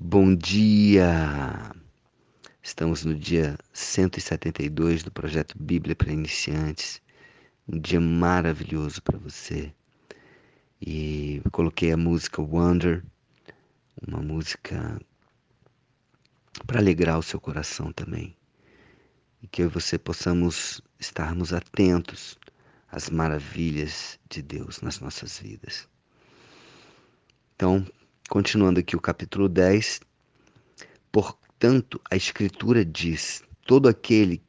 Bom dia! Estamos no dia 172 do projeto Bíblia para Iniciantes. Um dia maravilhoso para você. E coloquei a música Wonder, uma música para alegrar o seu coração também. E que eu e você possamos estarmos atentos às maravilhas de Deus nas nossas vidas. Então, Continuando aqui o capítulo 10. Portanto, a Escritura diz: todo aquele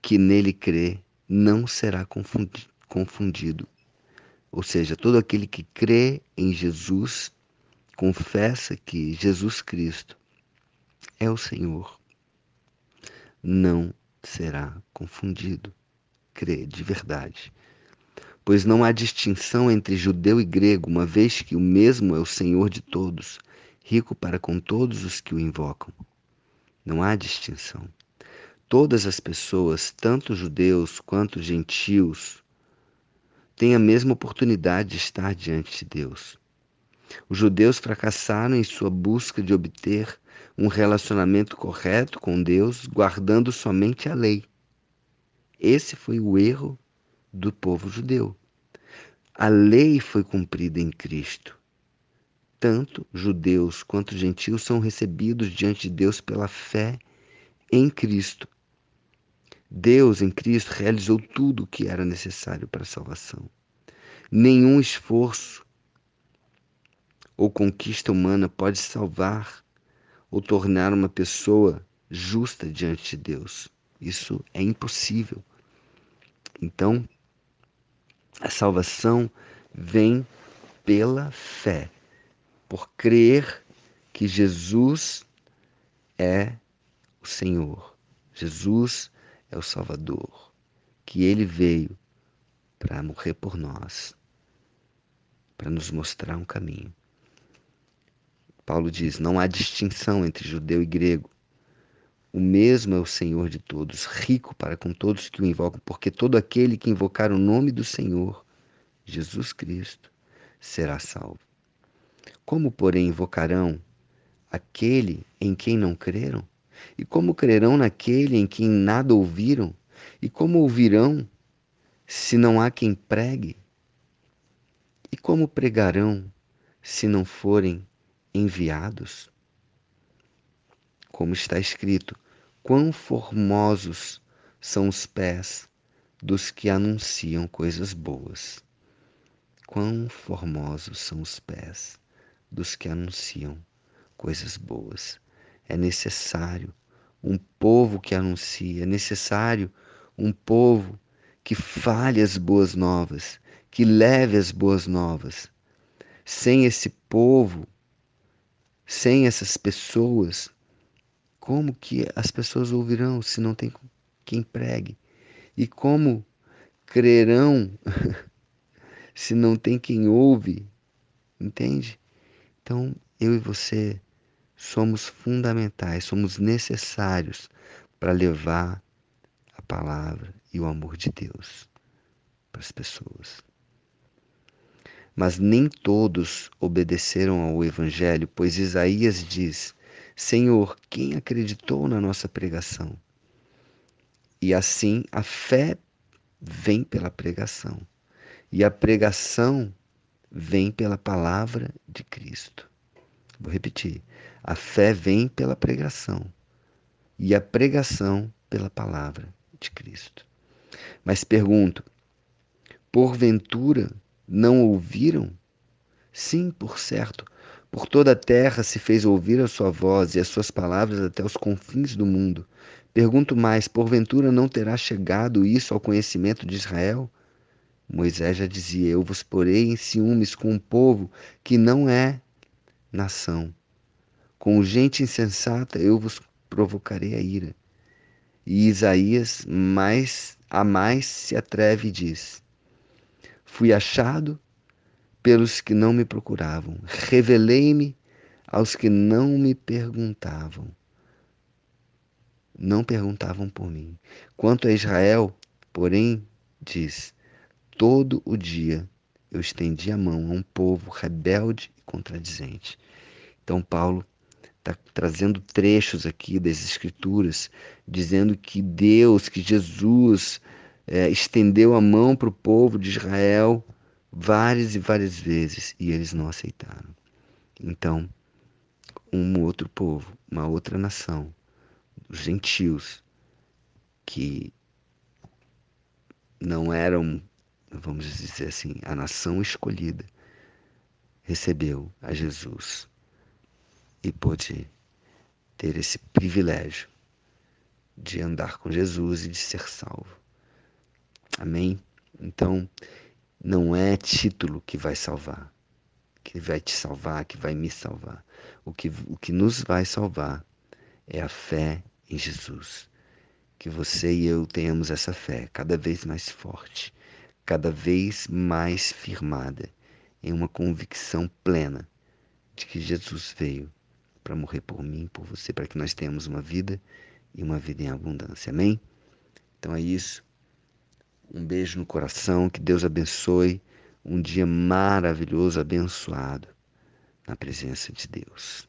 que nele crê não será confundido. Ou seja, todo aquele que crê em Jesus, confessa que Jesus Cristo é o Senhor, não será confundido. Crê de verdade pois não há distinção entre judeu e grego, uma vez que o mesmo é o Senhor de todos, rico para com todos os que o invocam. Não há distinção. Todas as pessoas, tanto judeus quanto gentios, têm a mesma oportunidade de estar diante de Deus. Os judeus fracassaram em sua busca de obter um relacionamento correto com Deus, guardando somente a lei. Esse foi o erro do povo judeu. A lei foi cumprida em Cristo. Tanto judeus quanto gentios são recebidos diante de Deus pela fé em Cristo. Deus, em Cristo, realizou tudo o que era necessário para a salvação. Nenhum esforço ou conquista humana pode salvar ou tornar uma pessoa justa diante de Deus. Isso é impossível. Então, a salvação vem pela fé, por crer que Jesus é o Senhor, Jesus é o Salvador, que ele veio para morrer por nós, para nos mostrar um caminho. Paulo diz: não há distinção entre judeu e grego. O mesmo é o Senhor de todos, rico para com todos que o invocam, porque todo aquele que invocar o nome do Senhor, Jesus Cristo, será salvo. Como, porém, invocarão aquele em quem não creram? E como crerão naquele em quem nada ouviram? E como ouvirão se não há quem pregue? E como pregarão se não forem enviados? Como está escrito: Quão formosos são os pés dos que anunciam coisas boas. Quão formosos são os pés dos que anunciam coisas boas. É necessário um povo que anuncia, é necessário um povo que fale as boas novas, que leve as boas novas. Sem esse povo, sem essas pessoas, como que as pessoas ouvirão se não tem quem pregue? E como crerão se não tem quem ouve? Entende? Então, eu e você somos fundamentais, somos necessários para levar a palavra e o amor de Deus para as pessoas. Mas nem todos obedeceram ao Evangelho, pois Isaías diz: Senhor, quem acreditou na nossa pregação? E assim a fé vem pela pregação, e a pregação vem pela palavra de Cristo. Vou repetir: a fé vem pela pregação, e a pregação pela palavra de Cristo. Mas pergunto: porventura não ouviram? Sim, por certo, por toda a terra se fez ouvir a sua voz e as suas palavras até os confins do mundo. Pergunto mais: porventura não terá chegado isso ao conhecimento de Israel? Moisés já dizia: Eu vos porei em ciúmes com um povo que não é nação. Com gente insensata eu vos provocarei a ira. E Isaías mais a mais se atreve e diz: Fui achado pelos que não me procuravam. Revelei-me aos que não me perguntavam. Não perguntavam por mim. Quanto a Israel, porém, diz: todo o dia eu estendi a mão a um povo rebelde e contradizente. Então, Paulo está trazendo trechos aqui das Escrituras, dizendo que Deus, que Jesus é, estendeu a mão para o povo de Israel várias e várias vezes e eles não aceitaram. Então, um outro povo, uma outra nação, os gentios, que não eram, vamos dizer assim, a nação escolhida, recebeu a Jesus e pôde ter esse privilégio de andar com Jesus e de ser salvo. Amém? Então, não é título que vai salvar, que vai te salvar, que vai me salvar. O que, o que nos vai salvar é a fé em Jesus. Que você e eu tenhamos essa fé cada vez mais forte, cada vez mais firmada em uma convicção plena de que Jesus veio para morrer por mim, por você, para que nós tenhamos uma vida e uma vida em abundância. Amém? Então é isso. Um beijo no coração, que Deus abençoe. Um dia maravilhoso, abençoado na presença de Deus.